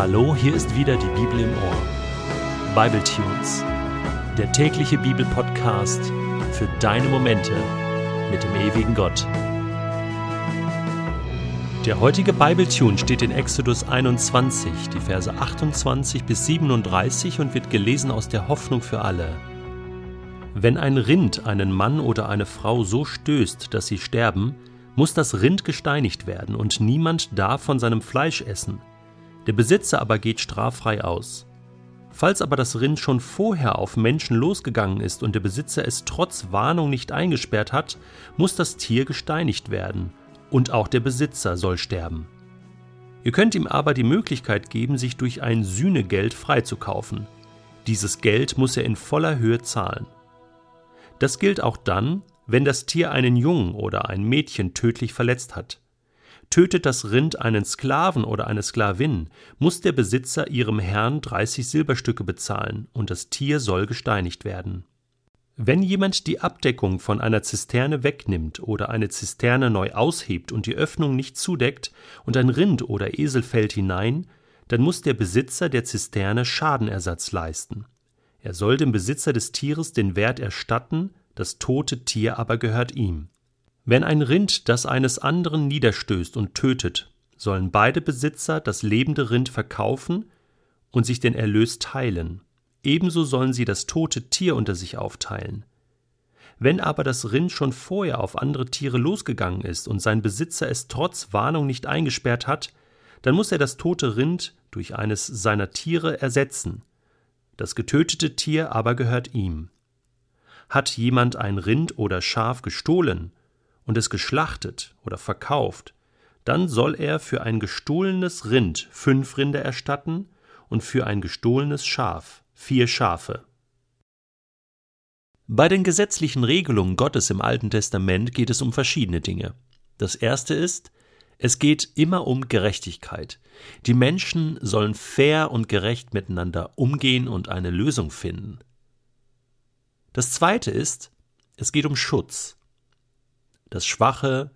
Hallo, hier ist wieder die Bibel im Ohr. Bible Tunes, der tägliche Bibelpodcast für deine Momente mit dem ewigen Gott. Der heutige Bible Tune steht in Exodus 21, die Verse 28 bis 37 und wird gelesen aus der Hoffnung für alle. Wenn ein Rind einen Mann oder eine Frau so stößt, dass sie sterben, muss das Rind gesteinigt werden und niemand darf von seinem Fleisch essen. Der Besitzer aber geht straffrei aus. Falls aber das Rind schon vorher auf Menschen losgegangen ist und der Besitzer es trotz Warnung nicht eingesperrt hat, muss das Tier gesteinigt werden, und auch der Besitzer soll sterben. Ihr könnt ihm aber die Möglichkeit geben, sich durch ein Sühnegeld freizukaufen. Dieses Geld muss er in voller Höhe zahlen. Das gilt auch dann, wenn das Tier einen Jungen oder ein Mädchen tödlich verletzt hat. Tötet das Rind einen Sklaven oder eine Sklavin, muss der Besitzer ihrem Herrn 30 Silberstücke bezahlen und das Tier soll gesteinigt werden. Wenn jemand die Abdeckung von einer Zisterne wegnimmt oder eine Zisterne neu aushebt und die Öffnung nicht zudeckt und ein Rind oder Esel fällt hinein, dann muss der Besitzer der Zisterne Schadenersatz leisten. Er soll dem Besitzer des Tieres den Wert erstatten, das tote Tier aber gehört ihm. Wenn ein Rind das eines anderen niederstößt und tötet, sollen beide Besitzer das lebende Rind verkaufen und sich den Erlös teilen. Ebenso sollen sie das tote Tier unter sich aufteilen. Wenn aber das Rind schon vorher auf andere Tiere losgegangen ist und sein Besitzer es trotz Warnung nicht eingesperrt hat, dann muss er das tote Rind durch eines seiner Tiere ersetzen. Das getötete Tier aber gehört ihm. Hat jemand ein Rind oder Schaf gestohlen und es geschlachtet oder verkauft, dann soll er für ein gestohlenes Rind fünf Rinder erstatten und für ein gestohlenes Schaf vier Schafe. Bei den gesetzlichen Regelungen Gottes im Alten Testament geht es um verschiedene Dinge. Das erste ist, es geht immer um Gerechtigkeit. Die Menschen sollen fair und gerecht miteinander umgehen und eine Lösung finden. Das zweite ist, es geht um Schutz. Das Schwache,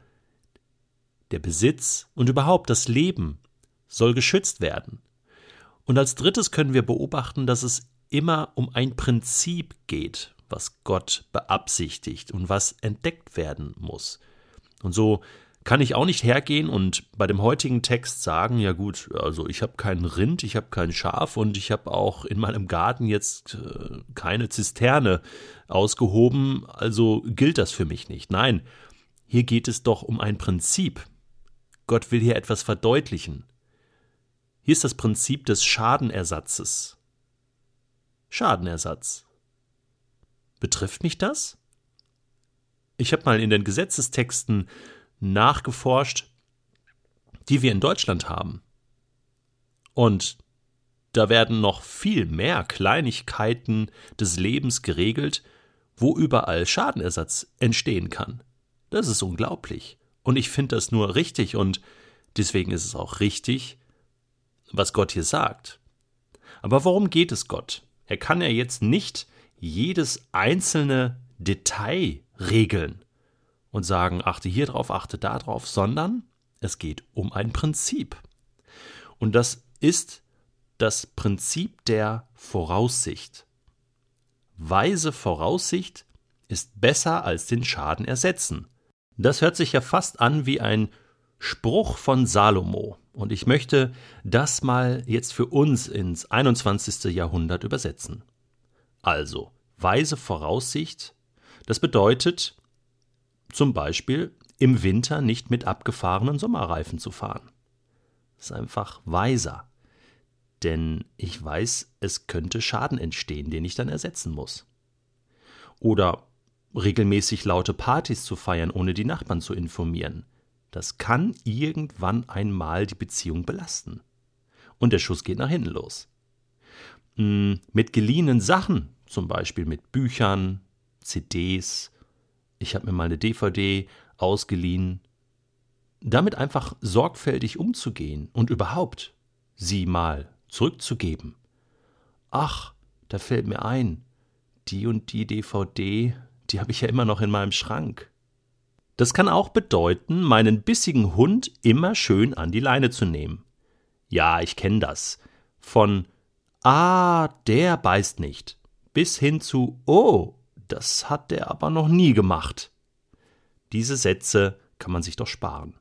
der Besitz und überhaupt das Leben soll geschützt werden. Und als drittes können wir beobachten, dass es immer um ein Prinzip geht, was Gott beabsichtigt und was entdeckt werden muss. Und so kann ich auch nicht hergehen und bei dem heutigen Text sagen, ja gut, also ich habe keinen Rind, ich habe kein Schaf und ich habe auch in meinem Garten jetzt äh, keine Zisterne ausgehoben, also gilt das für mich nicht. Nein, hier geht es doch um ein Prinzip. Gott will hier etwas verdeutlichen. Hier ist das Prinzip des Schadenersatzes. Schadenersatz. Betrifft mich das? Ich habe mal in den Gesetzestexten nachgeforscht, die wir in Deutschland haben. Und da werden noch viel mehr Kleinigkeiten des Lebens geregelt, wo überall Schadenersatz entstehen kann. Das ist unglaublich. Und ich finde das nur richtig und deswegen ist es auch richtig, was Gott hier sagt. Aber worum geht es Gott? Er kann ja jetzt nicht jedes einzelne Detail regeln und sagen, achte hier drauf, achte da drauf, sondern es geht um ein Prinzip. Und das ist das Prinzip der Voraussicht. Weise Voraussicht ist besser als den Schaden ersetzen. Das hört sich ja fast an wie ein Spruch von Salomo. Und ich möchte das mal jetzt für uns ins 21. Jahrhundert übersetzen. Also, weise Voraussicht, das bedeutet, zum Beispiel im Winter nicht mit abgefahrenen Sommerreifen zu fahren. Das ist einfach weiser. Denn ich weiß, es könnte Schaden entstehen, den ich dann ersetzen muss. Oder regelmäßig laute Partys zu feiern, ohne die Nachbarn zu informieren. Das kann irgendwann einmal die Beziehung belasten. Und der Schuss geht nach hinten los. Hm, mit geliehenen Sachen, zum Beispiel mit Büchern, CDs, ich habe mir mal eine DVD ausgeliehen. Damit einfach sorgfältig umzugehen und überhaupt sie mal zurückzugeben. Ach, da fällt mir ein, die und die DVD, die habe ich ja immer noch in meinem Schrank. Das kann auch bedeuten, meinen bissigen Hund immer schön an die Leine zu nehmen. Ja, ich kenne das. Von Ah, der beißt nicht bis hin zu Oh, das hat der aber noch nie gemacht. Diese Sätze kann man sich doch sparen.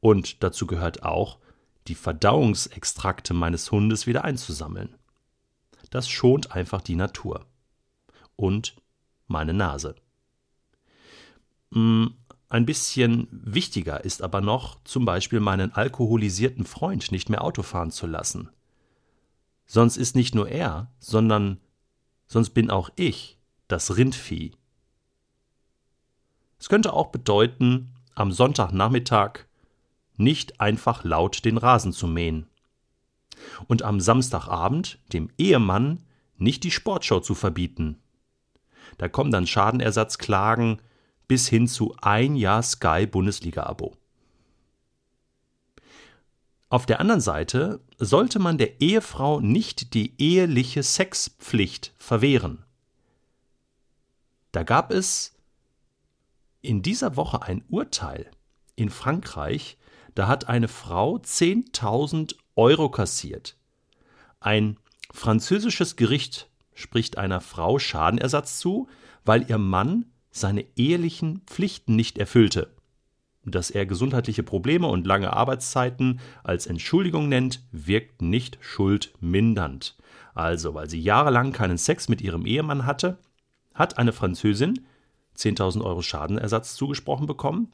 Und dazu gehört auch, die Verdauungsextrakte meines Hundes wieder einzusammeln. Das schont einfach die Natur. Und meine Nase. Hm, ein bisschen wichtiger ist aber noch, zum Beispiel meinen alkoholisierten Freund nicht mehr Auto fahren zu lassen. Sonst ist nicht nur er, sondern sonst bin auch ich das Rindvieh. Es könnte auch bedeuten, am Sonntagnachmittag nicht einfach laut den Rasen zu mähen. Und am Samstagabend dem Ehemann nicht die Sportschau zu verbieten. Da kommen dann Schadenersatzklagen bis hin zu ein Jahr Sky Bundesliga-Abo. Auf der anderen Seite sollte man der Ehefrau nicht die eheliche Sexpflicht verwehren. Da gab es in dieser Woche ein Urteil in Frankreich, da hat eine Frau 10.000 Euro kassiert. Ein französisches Gericht spricht einer Frau Schadenersatz zu, weil ihr Mann seine ehelichen Pflichten nicht erfüllte. Dass er gesundheitliche Probleme und lange Arbeitszeiten als Entschuldigung nennt, wirkt nicht schuldmindernd. Also, weil sie jahrelang keinen Sex mit ihrem Ehemann hatte, hat eine Französin 10.000 Euro Schadenersatz zugesprochen bekommen.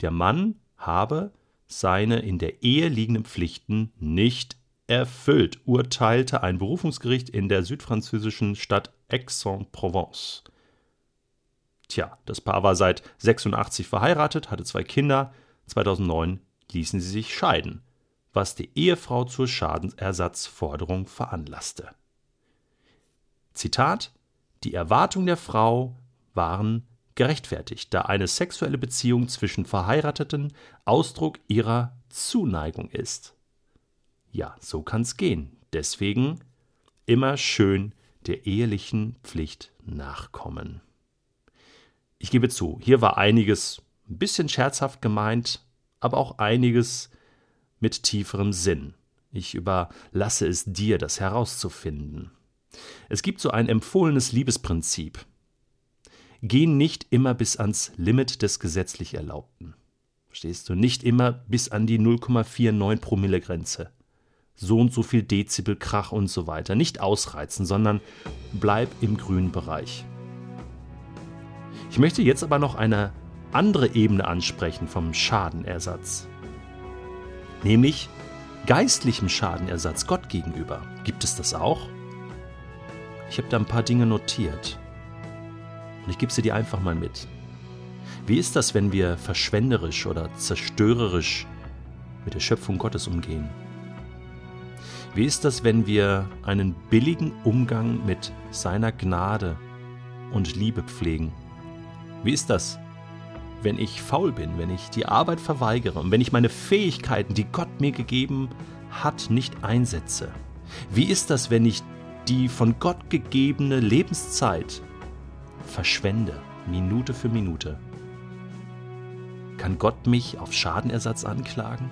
Der Mann habe seine in der Ehe liegenden Pflichten nicht erfüllt, urteilte ein Berufungsgericht in der südfranzösischen Stadt Aix-en-Provence. Tja, das Paar war seit 86 verheiratet, hatte zwei Kinder. 2009 ließen sie sich scheiden, was die Ehefrau zur Schadensersatzforderung veranlasste. Zitat: Die Erwartungen der Frau waren gerechtfertigt, da eine sexuelle Beziehung zwischen Verheirateten Ausdruck ihrer Zuneigung ist. Ja, so kann's gehen. Deswegen immer schön der ehelichen Pflicht nachkommen. Ich gebe zu, hier war einiges ein bisschen scherzhaft gemeint, aber auch einiges mit tieferem Sinn. Ich überlasse es dir, das herauszufinden. Es gibt so ein empfohlenes Liebesprinzip. Geh nicht immer bis ans Limit des gesetzlich Erlaubten. Verstehst du? Nicht immer bis an die 0,49 Promille Grenze. So und so viel Dezibel, Krach und so weiter. Nicht ausreizen, sondern bleib im grünen Bereich. Ich möchte jetzt aber noch eine andere Ebene ansprechen vom Schadenersatz. Nämlich geistlichem Schadenersatz Gott gegenüber. Gibt es das auch? Ich habe da ein paar Dinge notiert. Und ich gebe sie dir einfach mal mit. Wie ist das, wenn wir verschwenderisch oder zerstörerisch mit der Schöpfung Gottes umgehen? Wie ist das, wenn wir einen billigen Umgang mit seiner Gnade und Liebe pflegen? Wie ist das, wenn ich faul bin, wenn ich die Arbeit verweigere und wenn ich meine Fähigkeiten, die Gott mir gegeben hat, nicht einsetze? Wie ist das, wenn ich die von Gott gegebene Lebenszeit verschwende, Minute für Minute? Kann Gott mich auf Schadenersatz anklagen?